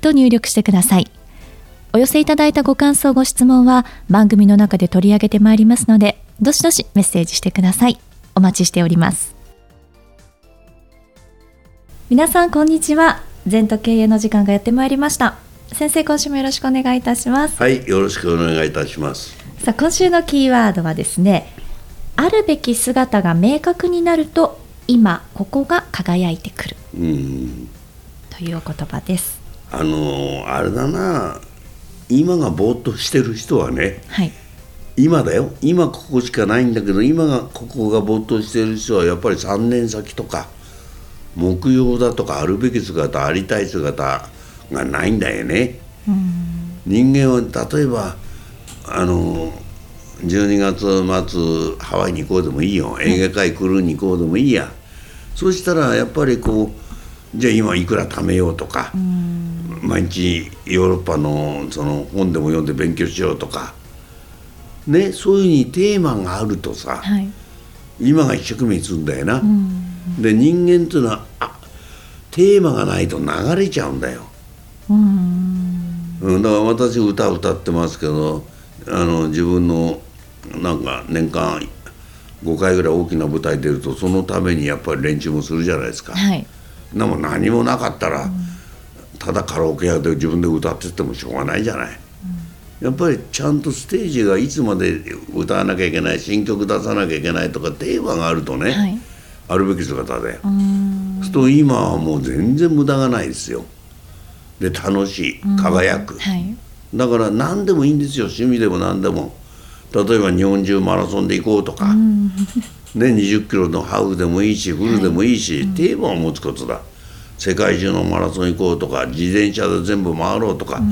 と入力してください。お寄せいただいたご感想、ご質問は番組の中で取り上げてまいりますので、どしどしメッセージしてください。お待ちしております。皆さん、こんにちは。全と経営の時間がやってまいりました。先生、今週もよろしくお願いいたします。はい、よろしくお願いいたします。さあ、今週のキーワードはですね、あるべき姿が明確になると今ここが輝いてくる、うん、というお言葉ですあのあれだな。今がぼーっとしてる人はね、はい、今だよ。今ここしかないんだけど今がここがぼーっとしてる人はやっぱり3年先とか目標だとかあるべき姿ありたい姿がないんだよね。人間は例えばあの12月末ハワイに行こうでもいいよ。映画館来るに行こうでもいいや、そうしたらやっぱりこうじゃあ今いくら貯めようとか、毎日ヨーロッパのその本でも読んで勉強しようとかねそういうふうにテーマがあるとさ、はい、今が一生懸命するんだよな。で人間っていうのはあテーマがないと流れちゃうんだよ。うん、だから私歌歌ってますけどあの自分のなんか年間5回ぐらい大きな舞台出るとそのためにやっぱり練習もするじゃないですか。はい、でも何もなかったら、うん、ただカラオケ屋で自分で歌っててもしょうがないじゃない。うん、やっぱりちゃんとステージがいつまで歌わなきゃいけない新曲出さなきゃいけないとかテーマがあるとね、はい、あるべき姿で。そうすると今はもう全然無駄がないですよ。で楽しい輝く、はい、だから何でもいいんですよ趣味でも何でも。例えば日本中マラソンで行こうとか、うん、ね、20キロのハーフでもいいしフルでもいいし、はい、テーマを持つことだ。世界中のマラソン行こうとか自転車で全部回ろうとか、うん、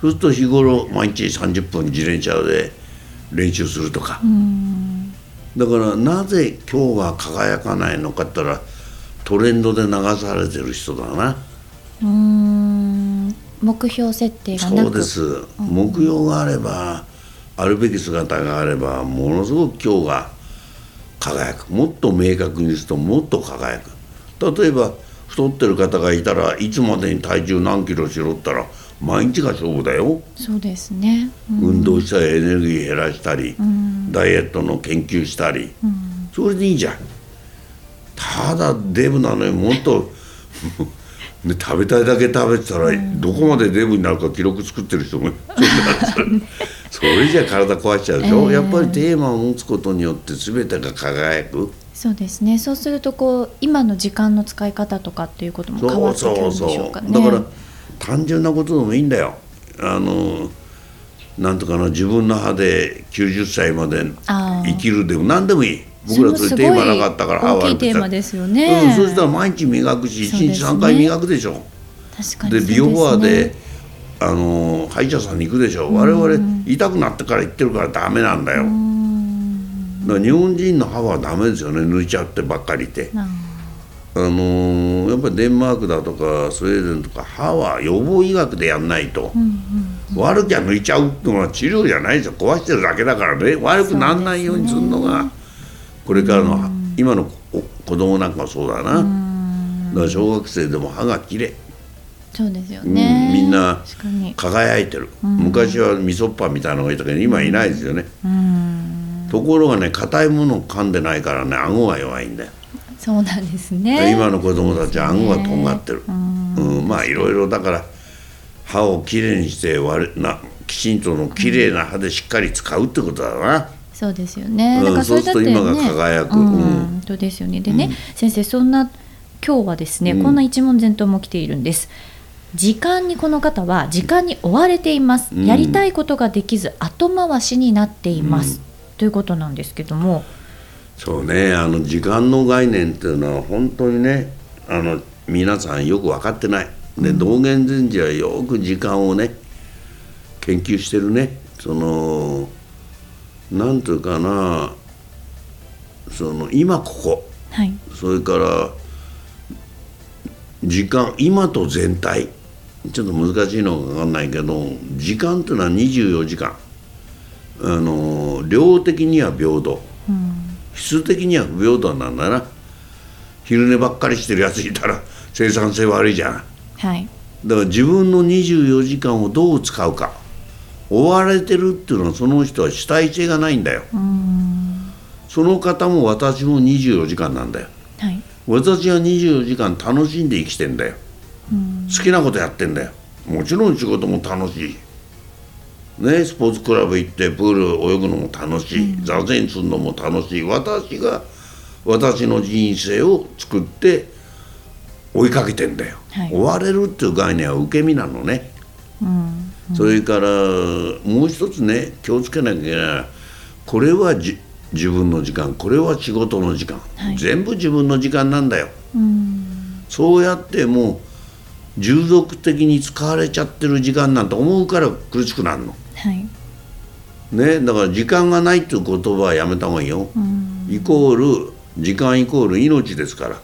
そうすると日頃毎日30分自転車で練習するとか、うん、だからなぜ今日が輝かないのかって言ったらトレンドで流されてる人だな。うん。目標設定がそうです、目標があればあるべき姿があればものすごく今日が輝く。もっと明確にするともっと輝く。例えば太ってる方がいたらいつまでに体重何キロしろったら毎日が勝負だよ。そうですね、うん、運動したりエネルギー減らしたり、うん、ダイエットの研究したり、うん、それでいいじゃん。ただデブなのにもっと で食べたいだけ食べてたら、どこまでデブになるか記録作ってる人もそれじゃ体壊しちゃうでしょ、えー、やっぱりテーマを持つことによって全てが輝く。そうですね。そうするとこう今の時間の使い方とかっていうことも変わってくるんでしょうかね。だから単純なことでもいいんだよ。あのなんとかの自分の歯で90歳まで生きるでも何でもいい。僕らそれテーマなかったから大きいテーマですよね、うん、そしたら毎日磨くし1日3回磨くでしょ。確かにで美容バーであの歯医者さんに行くでしょ、う我々痛くなってから行ってるからダメなんだよ。だから日本人の歯はダメですよね。抜いちゃってばっかりて。あのー、やっぱりデンマークだとかスウェーデンとか歯は予防医学でやんないと、悪きゃ抜いちゃうっていうのは治療じゃないですよ。壊してるだけだからね。悪くならないようにするのがこれからの、今の子供なんかそうだな、だから小学生でも歯がきれ。いそうですよね、うん、みんな輝いてる、うん、昔はみそっぱみたいなのがいたけど今いないですよね、うん、ところがね硬いものを噛んでないからね顎が弱いんだよ。そうなんですね。今の子供たちは顎がとんがってる、うん。まあいろいろだから歯をきれいにして割なきちんとのきれいな歯でしっかり使うってことだな、そうですよね。だからそれだってね、今が輝く。うん、そうですよね。でね、先生そんな今日はですね、こんな一問全答も来ているんです。時間にこの方は時間に追われています、うん、やりたいことができず後回しになっています、うん、ということなんですけども。そうね。あの時間の概念っていうのは本当にねあの皆さんよく分かってない。で道元禅師はよく時間をね研究してるね。そのなんというかなその今ここ、はい、それから時間今と全体ちょっと難しいのか分かんないけど時間っていうのは24時間。あの量的には平等、うん、質的には不平等なんだな。昼寝ばっかりしてるやついたら生産性悪いじゃん、はい、だから自分の24時間をどう使うか。追われてるっていうのはその人は主体性がないんだよ。その方も私も24時間なん。だよ、はい、私は24時間楽しんで生きてんだよ好きなことやってんだよ。もちろん仕事も楽しい。ねスポーツクラブ行ってプール泳ぐのも楽しい、うん、座禅するのも楽しい。私が私の人生を作って追いかけてんだよ、はい、追われるっていう概念は受け身なのね、うん。うん、それからもう一つね気をつけなきゃいけない。これはじ自分の時間。これは仕事の時間、はい、全部自分の時間なんだよ、うん、そうやってもう従属的に使われちゃってる時間なんて思うから苦しくなるの。はいね、だから時間がないっていう言葉はやめた方がいいよ。イコール時間イコール命ですから。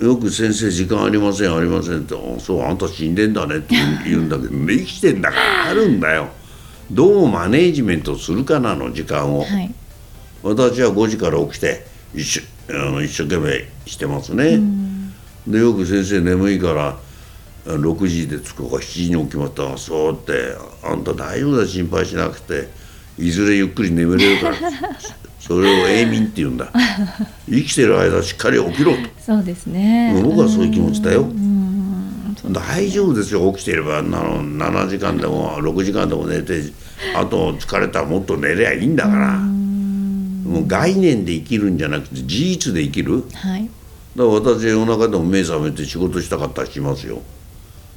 よく先生時間ありませんありませんって「そうあんた死んでんだね」って言うんだけど 生きてんだからあるんだよ。どうマネージメントするかなの時間を、はい、私は5時から起きて一生あの一生懸命してますね。でよく先生眠いから6時で着くか7時に起きまったそうってあんた大丈夫だ心配しなくていずれゆっくり眠れるから それを永眠って言うんだ。生きてる間しっかり起きろと。そうですね。僕はそういう気持ちだよ。大丈夫ですよ起きてれば。あの7時間でも6時間でも寝てあと疲れたらもっと寝りゃいいんだから。もう概念で生きるんじゃなくて事実で生きる、はい、だから私夜中でも目覚めて仕事したかったらしますよ。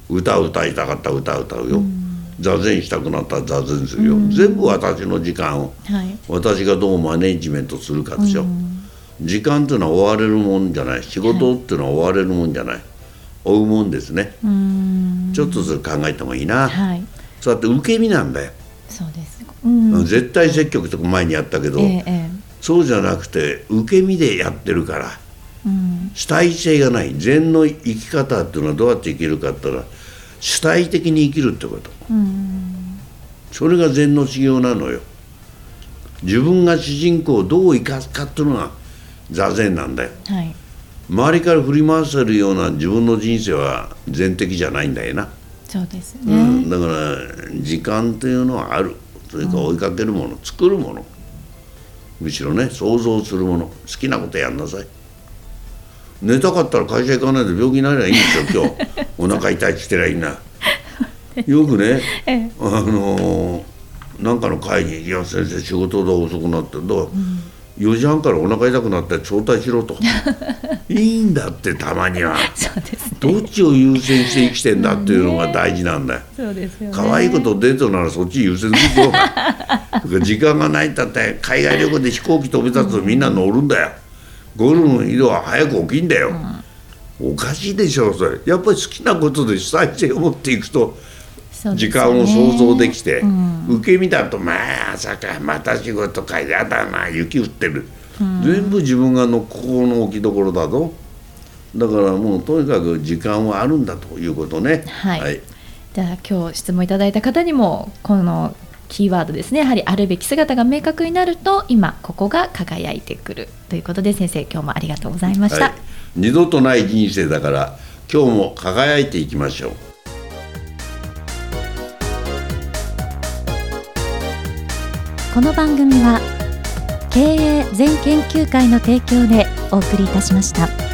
歌歌いたかったら歌歌うよ、うん、座禅したくなったら座禅するよ、うん、全部私の時間を、はい、私がどうマネジメントするかでしょ、うん、時間っていうのは追われるもんじゃない。仕事っていうのは追われるもんじゃない、追うもんですね。ちょっとずつ考えてもいいな、はい、そうやって受け身なんだよ。そうです、絶対積極とか前にやったけど、ええ、そうじゃなくて受け身でやってるから主体性がない。禅の生き方っていうのはどうやって生きるかって言ったら主体的に生きるってこと、それが禅の修行なのよ。自分が主人公をどう生かすかっていうのが座禅なんだよ、はい、周りから振り回せるような自分の人生は禅的じゃないんだよな。そうですね、うん、だから時間っていうのはある。それから追いかけるもの、うん、作るもの。むしろね想像するもの。好きなことやんなさい寝たかったら会社行かないで病気になればいいんですよ今日。お腹痛いって言ってりゃいいなよくね、ええ、あのなんかの会議「いや先生仕事で遅くなってどう、うん。4時半からお腹痛くなって早退しろと。いいんだってたまには。ね、どっちを優先して生きてんだっていうのが大事なんだよ、そうですよ、ね、可愛いことデートならそっち優先するよ時間がないんだって海外旅行で飛行機飛び立つとみんな乗るんだよ、ゴルフの移動は早く起きんだよ、うん、おかしいでしょそれ。やっぱり好きなことで主体性を持っていくと時間を想像できて、うん、受け身だとまあ朝かまた仕事かやだな雪降ってる、うん、全部自分がのここの置きどころだぞ。だからもうとにかく時間はあるんだということね。はい、はい、じゃあ今日質問いただいた方にもこのキーワードですね。やはりあるべき姿が明確になると今ここが輝いてくるということで先生今日もありがとうございました、はい、二度とない人生だから今日も輝いていきましょう。この番組は経営全研究会の提供でお送りいたしました。